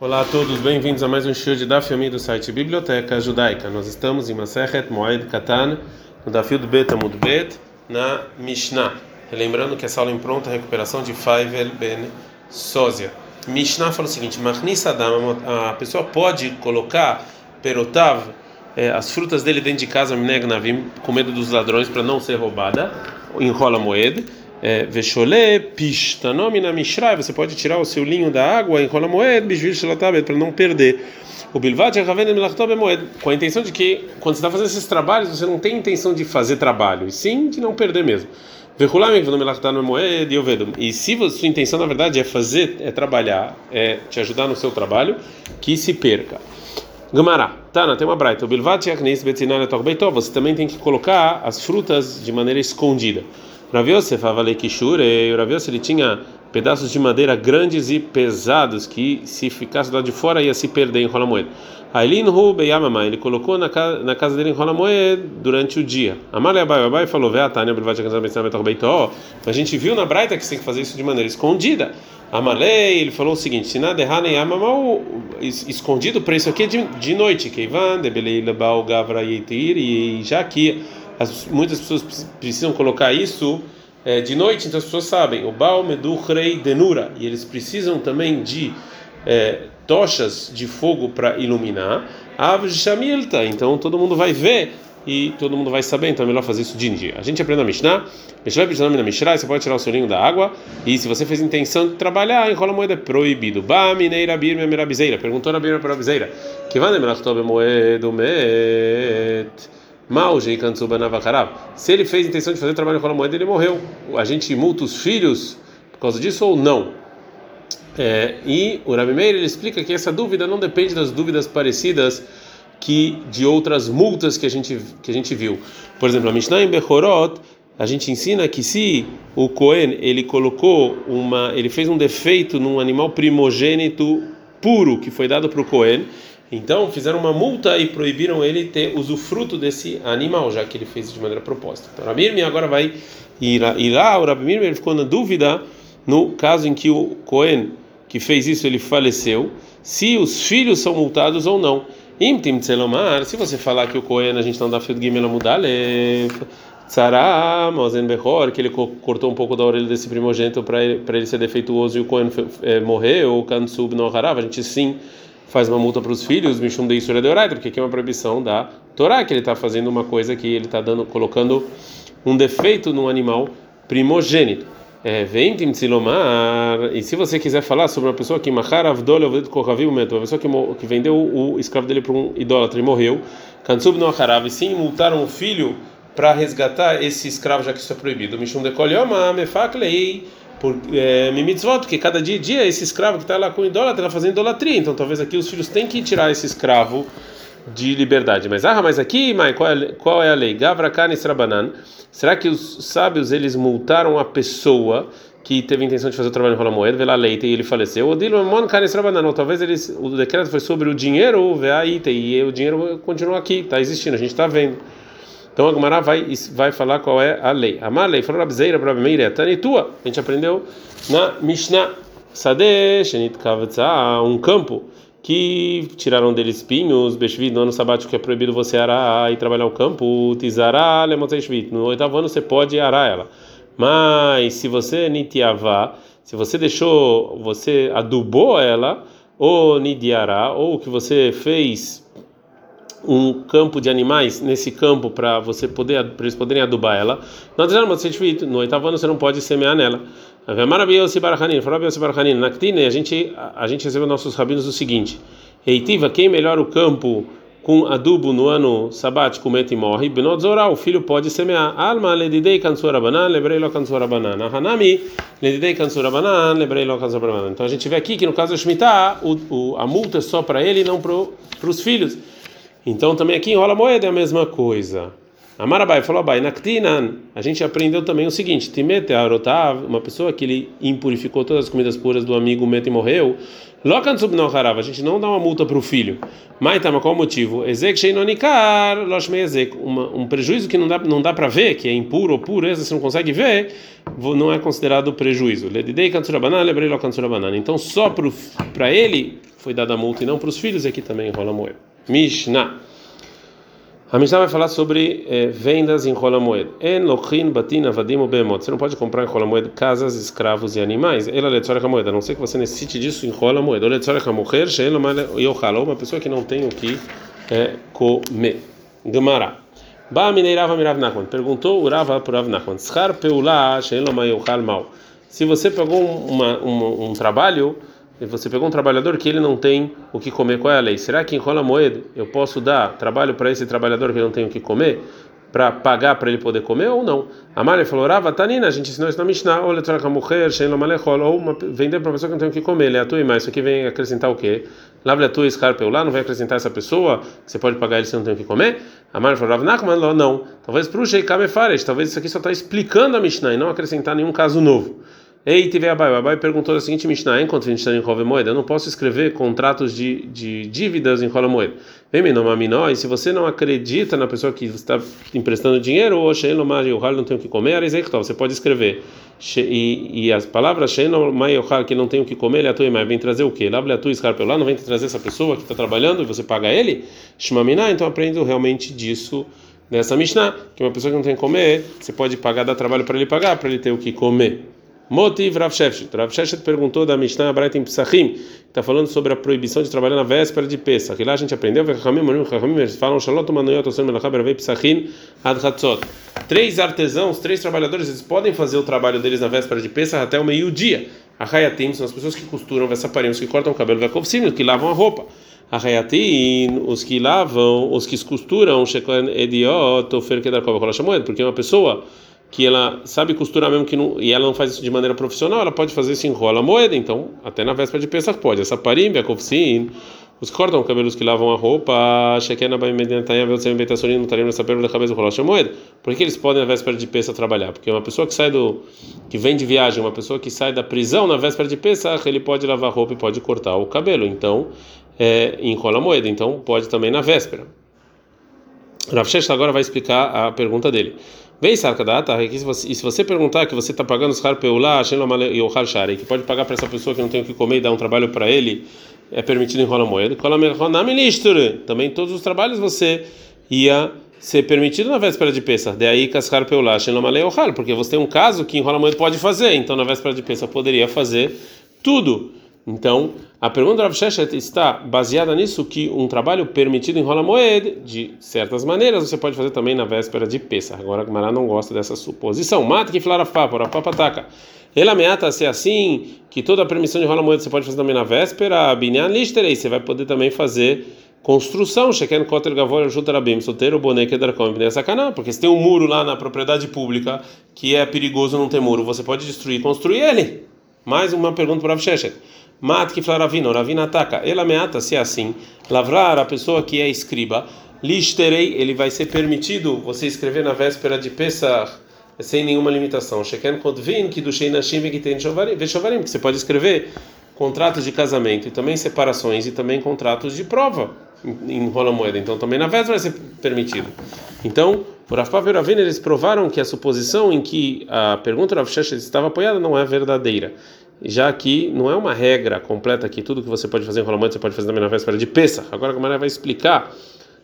Olá a todos, bem-vindos a mais um show de Daf do site Biblioteca Judaica. Nós estamos em Masechet Moed Katan, no Daf Yud Bet Amud Bet, na Mishnah. Lembrando que essa aula é em pronta recuperação de Faivel Ben Sozia. Mishnah fala o seguinte: a pessoa pode colocar perotav, é, as frutas dele dentro de casa, com medo dos ladrões para não ser roubada, enrola moed. Veshole pishtanomina mishrai, você pode tirar o seu linho da água, enrola moed, bishvil shelatabet, para não perder. O bilvat moed, com a intenção de que quando você está fazendo esses trabalhos, você não tem intenção de fazer trabalho, e sim de não perder mesmo. E se sua intenção na verdade é fazer, é trabalhar, é te ajudar no seu trabalho, que se perca. Gamara, Tana, tem uma braita. O bilvat você também tem que colocar as frutas de maneira escondida. Rav Yosef avalei kishure, Rav Yosef ele tinha pedaços de madeira grandes e pesados que se ficasse lá de fora ia se perder em Rolamoed. Ailin Hu Beyamama, ele colocou na casa, na casa dele em Rolamoed durante o dia. Amale Abai Abai falou, Veatania Bilvat A gente viu na Braita que você tem que fazer isso de maneira escondida. Amalei, ele falou o seguinte: se nada errar nem amamal, escondido para isso aqui é de, de noite. Keivan, Debelei Lebal Gavra Yitir, e já que as, muitas pessoas precisam colocar isso é, de noite, então as pessoas sabem, o Baal Rei Denura, e eles precisam também de é, tochas de fogo para iluminar. Aves Shamilta, então todo mundo vai ver e todo mundo vai saber, então é melhor fazer isso de dia. A gente aprende a Mishnah, Mishnah na Mishnah, você pode tirar o solinho da água, e se você fez intenção de trabalhar, enrola a moeda é proibido. Ba mineira birme merabizeira, perguntou na birme merabizeira, que vai lembrar que moeda met. Mal Se ele fez intenção de fazer trabalho com a moeda, ele morreu. A gente multa os filhos por causa disso ou não? É, e o Rabi Meir ele explica que essa dúvida não depende das dúvidas parecidas que de outras multas que a gente que a gente viu. Por exemplo, a Mishnah em Bechorot a gente ensina que se o Cohen ele colocou uma, ele fez um defeito num animal primogênito puro que foi dado para o Cohen então fizeram uma multa e proibiram ele ter usufruto desse animal, já que ele fez de maneira proposta. Então Rabirmi agora vai ir, ir lá, o Rabirmi ficou na dúvida no caso em que o Cohen que fez isso ele faleceu, se os filhos são multados ou não. Imtim tselomar, se você falar que o Cohen a gente não dá fio de Gimel Mudalef, Tzara, Mozen Bechor, que ele cortou um pouco da orelha desse primogênito para ele, ele ser defeituoso e o Cohen é, morreu, Kansub no Harav, a gente sim faz uma multa para os filhos, Mishum de Isura de Oraita, porque aqui é uma proibição da Torá, que ele está fazendo uma coisa que ele está dando, colocando um defeito no animal primogênito. É, vem Timtzilomar, e se você quiser falar sobre uma pessoa que Mahar Avdol uma pessoa que, que vendeu o escravo dele para um idólatra e morreu, Kansub no Acharav, sim, multaram o filho para resgatar esse escravo, já que isso é proibido. Mishum de Kolioma, Mefaklei por é, mimitzvot, porque cada dia dia esse escravo que está lá com o idólatra está fazendo idolatria, então talvez aqui os filhos têm que tirar esse escravo de liberdade. Mas ah, mas aqui, mãe, qual é, qual é a lei? Gavrakan Israbanan. Será que os sábios eles multaram a pessoa que teve a intenção de fazer o trabalho em Rolamoed, vela leite e ele faleceu? Ou Dilmon Kan Israbanan, ou talvez eles, o decreto foi sobre o dinheiro, e o dinheiro continua aqui, está existindo, a gente está vendo. Então a Gemara vai, vai falar qual é a lei. A lei falou Rabzeira, Rabimeira, Tanitua. A gente aprendeu na Mishnah. Sadeh, Shenit Kavetza, um campo que tiraram dele espinhos, Beshvit, no ano sabático que é proibido você arar e trabalhar o campo, Tizará, Lemotzeshvit. No oitavo ano você pode arar ela. Mas se você nitiavá, se você deixou, você adubou ela, ou nidiará, ou que você fez um campo de animais nesse campo para você poder para eles poderem adubar ela. No oitavo ano você não pode semear nela. A gente a gente recebeu nossos rabinos o seguinte: Eitiva, quem melhora o campo com adubo no ano sabático mete e morre. Benotzorá, o filho pode semear. Alma ledidei kansura banan, lebrei lo kansura banan. Hanami ledidei kansura banan, lebrei lo kansura banan. Então a gente vê aqui que no caso da Shemitah, a multa é só para ele e não para os filhos. Então também aqui em Rola Moeda é a mesma coisa. Amarabai falou Abai, Naktinan, a gente aprendeu também o seguinte: Timete Arotav, uma pessoa que ele impurificou todas as comidas puras do amigo Mete e morreu, Lokan Subnoharav, a gente não dá uma multa para o filho. Maitama, qual o motivo? Ezek Sheinonikar, Loshmei Ezek, um prejuízo que não dá, não dá para ver, que é impuro ou pureza, você não consegue ver, não é considerado prejuízo. Ledidei Kansurabanan, Lebrei Lokan Então só para ele foi dada a multa e não para os filhos, e aqui também enrola moeda. Mishnah. A Mishnah vai falar sobre eh, vendas em rola moeda. En lochin batina vadim bemot. Você não pode comprar em rola moeda casas, escravos e animais. Ela letzora moeda. A não ser que você necessite disso em rola moeda. Ou letzora mulher, she'en yochal. Uma pessoa que não tem o que é, comer. Gemara. Ba mineirava mirav nachman. Perguntou Urava para Rav Nachman. Schar peulá she'en yochal mal. Se você pegou uma, um, um trabalho você pegou um trabalhador que ele não tem o que comer, qual é a lei? Será que enrola moeda eu posso dar trabalho para esse trabalhador que não tem o que comer? Para pagar para ele poder comer ou não? A Malha falou: Rava, Tanina, a gente ensinou isso na Mishnah, ou letra mulher, ou uma, vender para uma pessoa que não tem o que comer, leatui, mas isso aqui vem acrescentar o quê? Lava leatui, escarpeu lá, não vai acrescentar essa pessoa que você pode pagar ele se não tem o que comer? A Malha falou: Rav Nachman, não. Talvez para o Sheikame Fares, talvez isso aqui só está explicando a Mishnah e não acrescentar nenhum caso novo. Ei, tive Abai. O Abai perguntou a seguinte Mishnah: enquanto está em Rove Moeda, eu não posso escrever contratos de, de dívidas em Rola Moeda. Vem, Minomaminó, e se você não acredita na pessoa que está emprestando dinheiro, ou Sheilomar Yohal não tem o que comer, você pode escrever. E, e as palavras Sheilomar Yohal que não tem o que comer, mais, vem trazer o quê? Lá, tu escarpeu lá, não vem trazer essa pessoa que está trabalhando e você paga ele? Shmaminá, então aprendo realmente disso nessa Mishnah, que uma pessoa que não tem que comer, você pode pagar, dar trabalho para ele pagar, para ele ter o que comer. Motiv Rav Shefshet. Rav Shefshet perguntou da Mishnah Abraita em Psachim, está falando sobre a proibição de trabalhar na véspera de Pesach. E lá a gente aprendeu que eles falam Shalot Manuyot Osem Melachab Ravei Psachim Ad Hatzot. Três artesãos, três trabalhadores, eles podem fazer o trabalho deles na véspera de Pesach até o meio-dia. A Hayatim são as pessoas que costuram, Vessaparim, os que cortam o cabelo, Vekovsim, os que lavam a roupa. A Hayatim, os que lavam, os que costuram, Sheklan Ediot, Ofer Kedarkov, porque uma pessoa que ela sabe costurar mesmo que não, e ela não faz isso de maneira profissional, ela pode fazer isso em rola moeda, então até na véspera de Pesach pode. Essa parim, a kofsin, os que cortam cabelos que lavam a roupa, shekena ba imediatanya velcem betasonin mutarim nessa pergunta da cabeça rola moeda. Por que eles podem na véspera de Pesach trabalhar? Porque uma pessoa que sai do que vem de viagem, uma pessoa que sai da prisão na véspera de Pesach, ele pode lavar a roupa e pode cortar o cabelo. Então, é, em rola moeda, então pode também na véspera. Rav agora vai explicar a pergunta dele. Vem Sarkadata, e se você perguntar que você está pagando os Harpeulá, e o Shari, que pode pagar para essa pessoa que não tem o que comer e dar um trabalho para ele, é permitido em rola moeda. Também todos os trabalhos você ia ser permitido na véspera de Pesach. De aí Kaskar Peulá, porque você tem um caso que em rola moeda pode fazer, então na véspera de Pesach poderia fazer tudo. Então, a pergunta do Rav Sheshet está baseada nisso que um trabalho permitido em rola moed, de certas maneiras, você pode fazer também na véspera de Pesach. Agora, a Gamara não gosta dessa suposição. Mata que falar a fápora, papataca. Ele ameaça ser assim, que toda a permissão de rola moed você pode fazer também na véspera, binyan listerei, você vai poder também fazer construção, Sheken Kotel Gavor Jutarabim, solteiro, boneca Darkom, sacanagem, porque se tem um muro lá na propriedade pública que é perigoso não ter muro, você pode destruir e construir ele. Mais uma pergunta para o Rav Sheshet. Mat que Ravina, Ravina ataca. Ela meata se é assim. Lavrar a pessoa que é escriba. Listerei, ele vai ser permitido você escrever na véspera de Pesach sem nenhuma limitação. Sheken Kodvin, que do Sheinashim que tem Shovarim, que você pode escrever contratos de casamento e também separações e também contratos de prova em rola moeda. Então também na véspera vai ser permitido. Então, por Rafael e Ravina, eles provaram que a suposição em que a pergunta do Rav estava apoiada não é verdadeira já que não é uma regra completa que tudo que você pode fazer em rolamento você pode fazer também na véspera de Pesach. Agora a Gamara vai explicar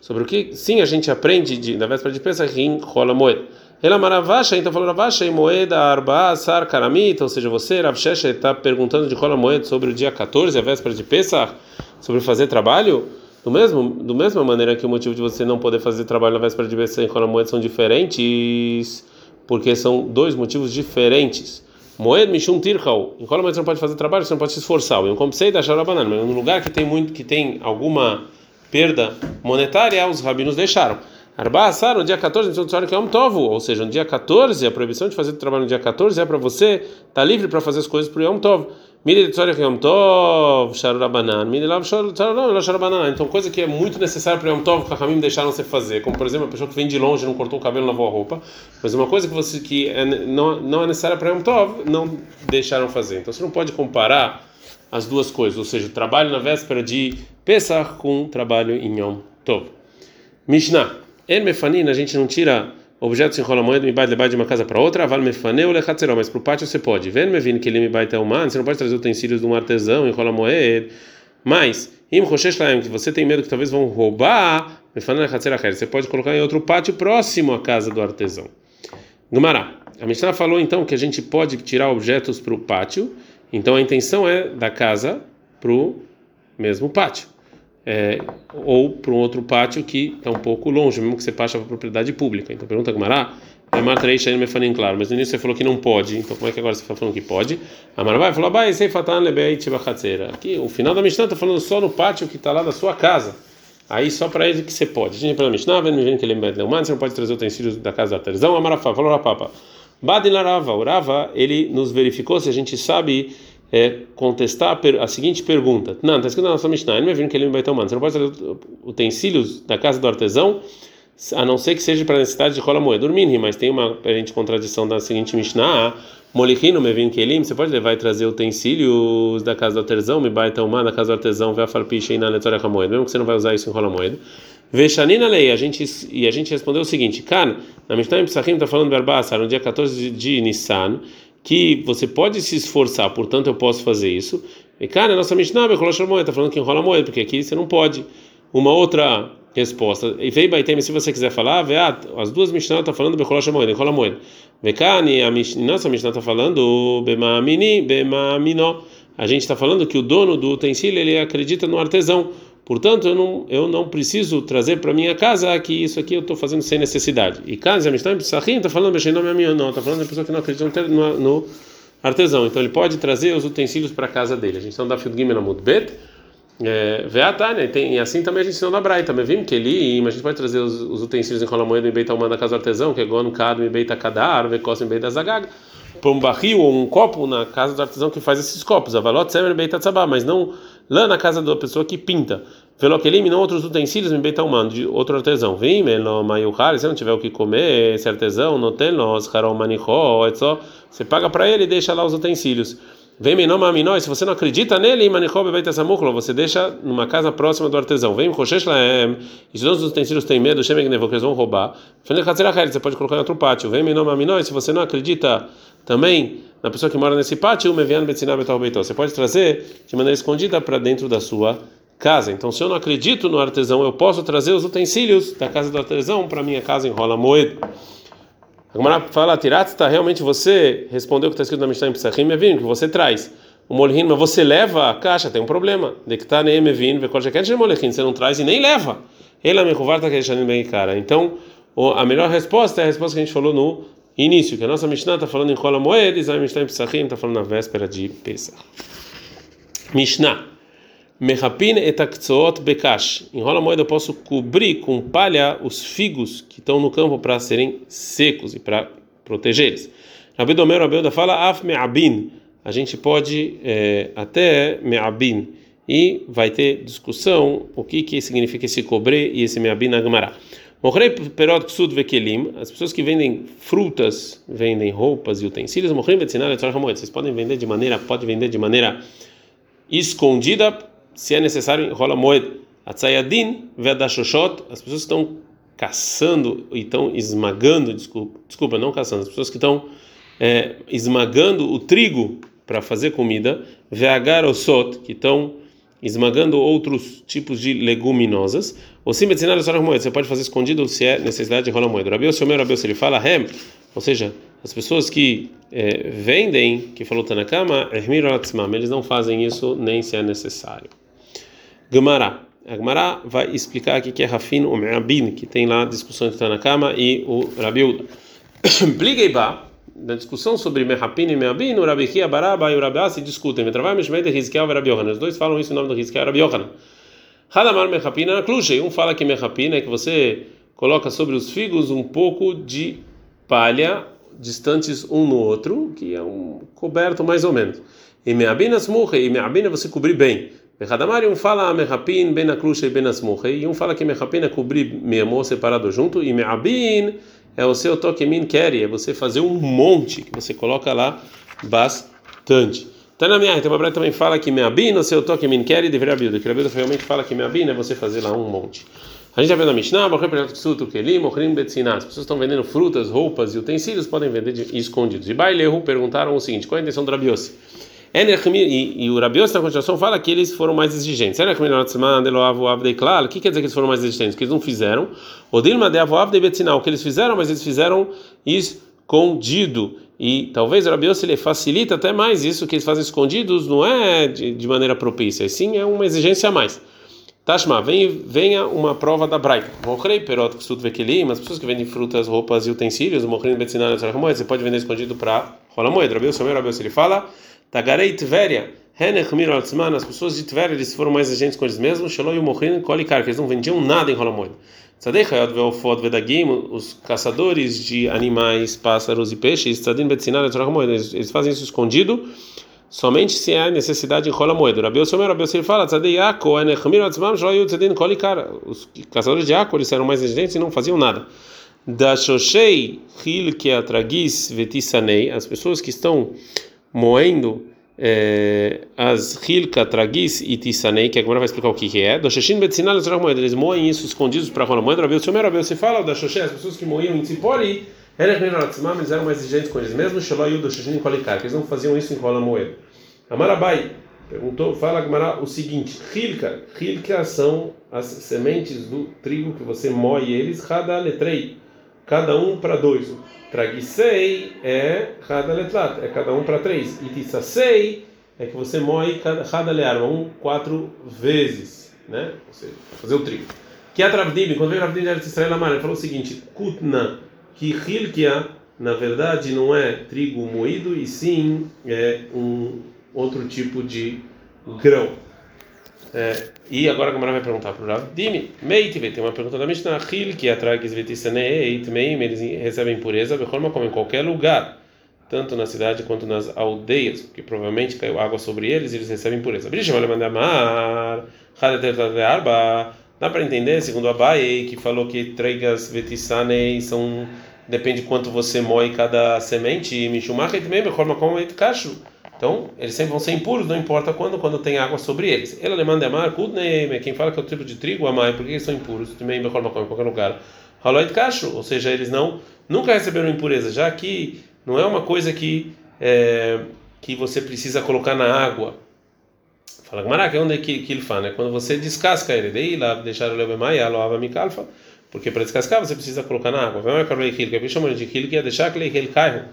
sobre o que sim a gente aprende de, na véspera de Pesach em rola moeda. Ela maravasha, então falou Ravasha e moeda arba sar karamita, ou seja, você, Rav está perguntando de rola moeda sobre o dia 14, a véspera de Pesach, sobre fazer trabalho. Do mesmo, do mesma maneira que o motivo de você não poder fazer trabalho na véspera de Pesach em rola moeda são diferentes, porque são dois motivos diferentes. Moed Mishum Tirchau. Em qual momento você não pode fazer trabalho, você não pode se esforçar. Eu comecei da Sharabanan, mas no lugar que tem muito, que tem alguma perda monetária, os rabinos deixaram. Arba Assar, no dia 14, no que é um tovo, ou seja, no dia 14, a proibição de fazer trabalho no dia 14 é para você estar tá livre para fazer as coisas para o Yom Tov. Então, coisa que é muito necessária para o Yom Tov, Ramim deixaram você fazer, como por exemplo, a pessoa que vem de longe não cortou o cabelo, lavou a roupa, mas uma coisa que você que é, não, não é necessária para o Yom Tov, não deixaram fazer. Então, você não pode comparar as duas coisas, ou seja, trabalho na véspera de Pesach com trabalho em Yom Tov. Mishnah. El mefanin, a gente não tira objetos em rola moeda me levar de uma casa para outra, vale mefaneu lechatzeró, mas para o pátio você pode. Vendo me vindo que ele me vai ter humano, você não pode trazer utensílios de um artesão em rola moeda Mas, im Roshesh Laem, que você tem medo que talvez vão roubar, você pode colocar em outro pátio próximo à casa do artesão. Gumará. A Mishnah falou então que a gente pode tirar objetos para o pátio, então a intenção é da casa para o mesmo pátio. É, ou para um outro pátio que está um pouco longe, mesmo que você passe para propriedade pública. Então pergunta Gumará, é Martarei Shain Mefanim, claro, mas no início você falou que não pode, então como é que agora você está falando que pode? A vai falou, vai, sei fatan lebeit Aqui, o final da Mishnah está falando só no pátio que está lá da sua casa. Aí só para ele que você pode. A gente para Mishnah, vendo que ele é você não pode trazer utensílios da casa da artesão. Amarafá, falou a papa. Badin Larava, o Rava, ele nos verificou se a gente sabe é, contestar a seguinte pergunta. Não, está escrito na nossa Mishnah, ele me viu que ele vai tomar. Você não pode trazer utensílios da casa do artesão a não ser que seja para a necessidade de rola moeda. Dormir, mas tem uma aparente contradição da seguinte Mishnah. Molichino, Mevin Kelim, você pode levar e trazer utensílios da casa do artesão, me baita uma da casa do artesão, vai a farpicha e na letória moeda, mesmo que você não vai usar isso em rola moeda. Vexanina lei, a gente e a gente respondeu o seguinte: Kan, na Mishnah em Psachim está falando Berbassar, no dia 14 de Nissan, que você pode se esforçar, portanto eu posso fazer isso. E cara, nossa Mishnah está falando que enrola moeda, porque aqui você não pode. Uma outra resposta. E veio Baitem, se você quiser falar, veat, as duas Mishnah estão tá falando Becholosh Moed, Enrola Moed. Vekani, a nossa Mishnah está falando Bemamini, Bemamino. A gente está falando que o dono do utensílio ele acredita no artesão. Portanto, eu não, eu não preciso trazer para minha casa que isso aqui eu estou fazendo sem necessidade. E caso a Mishnah está falando Bechenomi Aminon, não, está falando da pessoa que não acredita no, no artesão. Então ele pode trazer os utensílios para a casa dele. A gente está no Dafid Gimel Amud Bet. É, Veatânia, tem, e assim também a gente ensinou na também vimos que ele, a gente pode trazer os, os utensílios em Colamoeda e Beita Alman da casa do artesão, que é Gon, e Beita Kadar, e Beita Zagag, para um barril ou um copo na casa do artesão que faz esses copos, Avalot Semer Beita Tzabá, mas não lá na casa da pessoa que pinta. Velokelim não outros utensílios em Beita Alman, de outro artesão. Vem, Melo Mayuhar, se não tiver o que comer, esse artesão, não tem, nós, Harom Manichó, você paga para ele e deixa lá os utensílios. Vem menoma aminói, se você não acredita nele, você deixa numa casa próxima do artesão. Vem Roshesh Laem, e se os utensílios têm medo, que eles vão roubar. Você pode colocar em outro pátio. Vem menoma aminói, se você não acredita também na pessoa que mora nesse pátio, você pode trazer de maneira escondida para dentro da sua casa. Então, se eu não acredito no artesão, eu posso trazer os utensílios da casa do artesão para minha casa em Rola Moed. A Gemara fala, está realmente você respondeu o que está escrito na Mishnah em Pesachim, que você traz. O molhin, mas você leva a caixa, tem um problema. Mevin, você não traz e nem leva. Cara. Então, a melhor resposta é a resposta que a gente falou no início, que a nossa Mishnah está falando em Kola Moed, a Mishnah em Pesachim está falando na véspera de Pesach. Mishnah. Mehapin etakzoot bekash. Enrola a moeda, eu posso cobrir com palha os figos que estão no campo para serem secos e para proteger eles. Rabi Domer, Rabi fala af me'abin. A gente pode é, até me'abin. E vai ter discussão o que, que significa esse cobrir e esse me'abin na Gemara. Morrei perot ksud vekelim. As pessoas que vendem frutas, vendem roupas e utensílios, morrem vetzinar Vocês podem vender de maneira, pode vender de maneira escondida se é necessário, rola moed. Atzayadin vedashoshot, as pessoas estão caçando e estão esmagando, desculpa, desculpa, não caçando, as pessoas que estão é, esmagando o trigo para fazer comida, veagarosot, que estão esmagando outros tipos de leguminosas, ou sim, você pode fazer escondido se é necessidade de rola moeda. Rabiel, se o meu Rabiel, se ele fala hem, ou seja, as pessoas que é, vendem, que falou Tanakama, eles não fazem isso nem se é necessário. Gemara. A Gemara vai explicar aqui que é Rafin o Me'abin, que tem lá discussão entre Tanakama e o Rabiuda. Pligeiba, na discussão sobre Me'apin e Me'abin, o Rabi Kia Baraba e o Rabi se discutem. Metravai Meshmei de Rizkiel e Rabi Yohanan. Os dois falam isso em nome do Rizkiel e Rabi Yohanan. Hadamar Me'apin na Klushei. Um fala que Me'apin é que você coloca sobre os figos um pouco de palha distantes um no outro, que é um coberto mais ou menos. E Me'abin Murre, e Me'abin é você cobrir bem. Mechadamari, um fala Mechapin, Ben Aklusha e Ben Asmuchei, e um fala que Mechapin é cobrir Meamor separado junto, e Meabin é o seu toque min keri, é você fazer um monte, que você coloca lá bastante. Tá na minha, então a também fala que Meabin, o seu toque min keri, deveria abrir, que a Bíblia realmente fala que Meabin é você fazer lá um monte. A gente já vê na Mishnah, as pessoas estão vendendo frutas, roupas e utensílios, podem vender de, escondidos. E Bailehu perguntaram o seguinte: qual é a intenção do Rabiossi? E, e o Rabios na continuação fala que eles foram mais exigentes. O que quer dizer que eles foram mais exigentes? Que eles não fizeram. O que eles fizeram, mas eles fizeram escondido. E talvez o Rabios ele facilita até mais isso que eles fazem escondidos, não é de, de maneira propícia, sim é uma exigência a mais. Tashma, vem, venha uma prova da Braita. Morrei, perot, ksut vekelim, as pessoas que vendem frutas, roupas e utensílios, morrei no betzinan, você pode vender escondido para rola moeda. Rabios, o Rabios, ele fala Tagarei Tveria, as pessoas de Tveria eles foram mais exigentes com eles mesmos, Shalom e Mohin, Kolikar, que eles não vendiam nada em Holomoed. Tzadei Hayot Veofod Vedagim, os caçadores de animais, pássaros e peixes, Tzadin Betzinar eles, eles fazem isso escondido, somente se há necessidade em Holomoed. Rabi Osiomer, Rabi Osiomer fala, Tzadei Yako, Henech Mirotzman, Shalom Tzadin Kolikar, os caçadores de Yako, eles eram mais exigentes e não faziam nada. Da Shoshei Hilke Atragis Vetisanei, as pessoas que estão moendo é, as hilka tragis e tisanei, que agora vai explicar o que, que é. Do sheshin betzinal eles moem isso escondidos para rola moeda. Rabi Omer, Rabi se fala da shoshe, as pessoas que moíam em tzipori, eles eram mais exigentes com eles mesmos, shaloyu do sheshin kolikar, que eles não faziam isso em rola moeda. Amarabai perguntou, fala o seguinte: hilka, hilka são as sementes do trigo que você moe eles, cada letrei, cada um para dois. Tragisei é cada letrat, é cada um para três. E tissasei é que você moe cada learma, um quatro vezes, né? Você fazer o trigo. Que a Travdim, quando veio a Travdim de ele falou o seguinte: Kutna, que Hilkia, na verdade, não é trigo moído, e sim é um outro tipo de grão. É, e agora a Gamara vai perguntar para o Rav Dimi. Meitive, tem uma pergunta da Mishnah. Hil, que atragis vetissaneit meim, eles recebem pureza, beholma como em qualquer lugar, tanto na cidade quanto nas aldeias, porque provavelmente caiu água sobre eles e eles recebem pureza. Dá para entender, segundo Abai, que falou que tregas vetissanei são. Depende de quanto você moe cada semente. E Mishumachet meim, beholma como kashu então, eles sempre vão ser impuros, não importa quando, quando tem água sobre eles. Ela demanda amar, quem fala que é o tipo de trigo, amar, porque eles são impuros, também em qualquer lugar. Haloid cacho, ou seja, eles não nunca receberam impureza, já que não é uma coisa que é, que você precisa colocar na água. Fala Gamara, onde é que, que ele fala? Né? Quando você descasca ele, daí lá deixar o levemai, aloava mikalfa, porque para descascar você precisa colocar na água. Vai mais que é chamam de quilo que é deixar que ele cai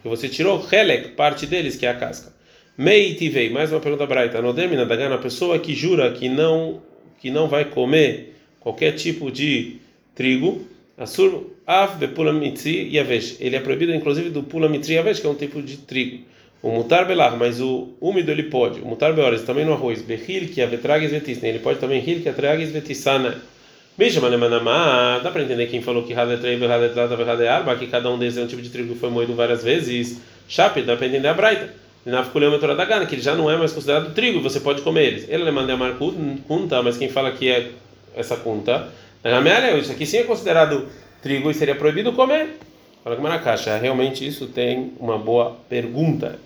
porque você tirou helek, parte deles, que é a casca. Meitivei, mais uma pergunta braita. Nodemina dagana, a pessoa que jura que não que não vai comer qualquer tipo de trigo, asur av bepula mitzi yavesh. Ele é proibido inclusive do pula mitzi yavesh, que é um tipo de trigo. O mutar belar, mas o úmido ele pode. O mutar beores também no arroz. Behil que avetrages vetisne. Ele pode também hil que atrages vetisana. Dá para entender quem falou que Arba, que cada um deles é um tipo de trigo que foi moído várias vezes. Chape, dá para entender a Braita. da Gana, que ele já não é mais considerado trigo, você pode comer eles. Ele é mandar a conta, mas quem fala que é essa conta, isso aqui sim é considerado trigo e seria proibido comer. Fala que Maracaxa, realmente isso tem uma boa pergunta.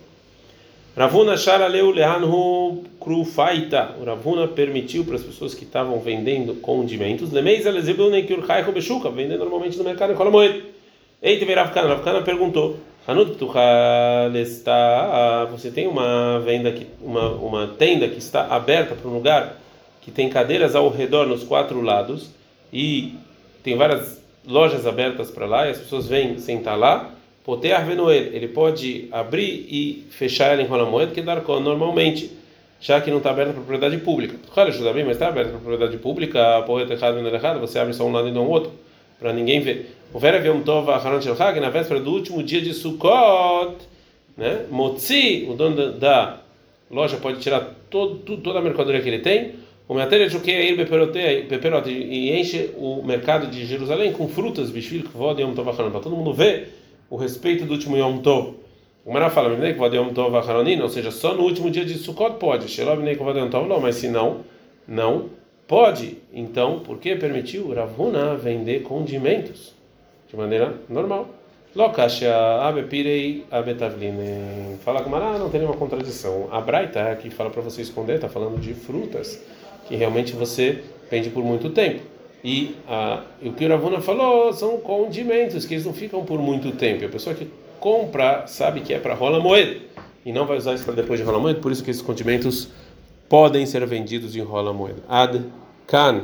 Ravuna Sharaleu Lehanhu Krufaita. O Ravuna permitiu para as pessoas que estavam vendendo condimentos, Lemeis Elezebune Kyurchai Beshuka, vendendo normalmente no mercado em Kolamoed. Eite Veravkana, Ravkana perguntou: Hanut está você tem uma venda que uma uma tenda que está aberta para um lugar que tem cadeiras ao redor nos quatro lados e tem várias lojas abertas para lá e as pessoas vêm sentar lá Potear Venoel, ele pode abrir e fechar ela em Rolamoed, que dar normalmente, já que não está aberta para propriedade pública. Claro, ajuda bem, mas está aberta para propriedade pública, Poet errado e errado, você abre só um lado e não o outro, para ninguém ver. O Vera Yom Tov Aharon Shelchag, na véspera do último dia de Sukkot, né? Motzi, o dono da loja pode tirar todo, toda a mercadoria que ele tem, o de ir peperote e enche o mercado de Jerusalém com frutas, bishvil, kvod, Yom Tov para todo mundo ver o respeito do último Yom Tov. O Mará fala, ou seja, só no último dia de Sukkot pode. Mas se não, não pode. Então, por que permitiu Ravuna vender condimentos de maneira normal? Lokasha abepirei abetavline. Fala com Mará, não tem nenhuma contradição. A Braita que fala para você esconder, está falando de frutas que realmente você vende por muito tempo. E, a, e o que o Ravuna falou são condimentos que eles não ficam por muito tempo. A pessoa que compra sabe que é para rola moeda. e não vai usar isso para depois de rola moeda, por isso que esses condimentos podem ser vendidos em rola moeda. Ad kan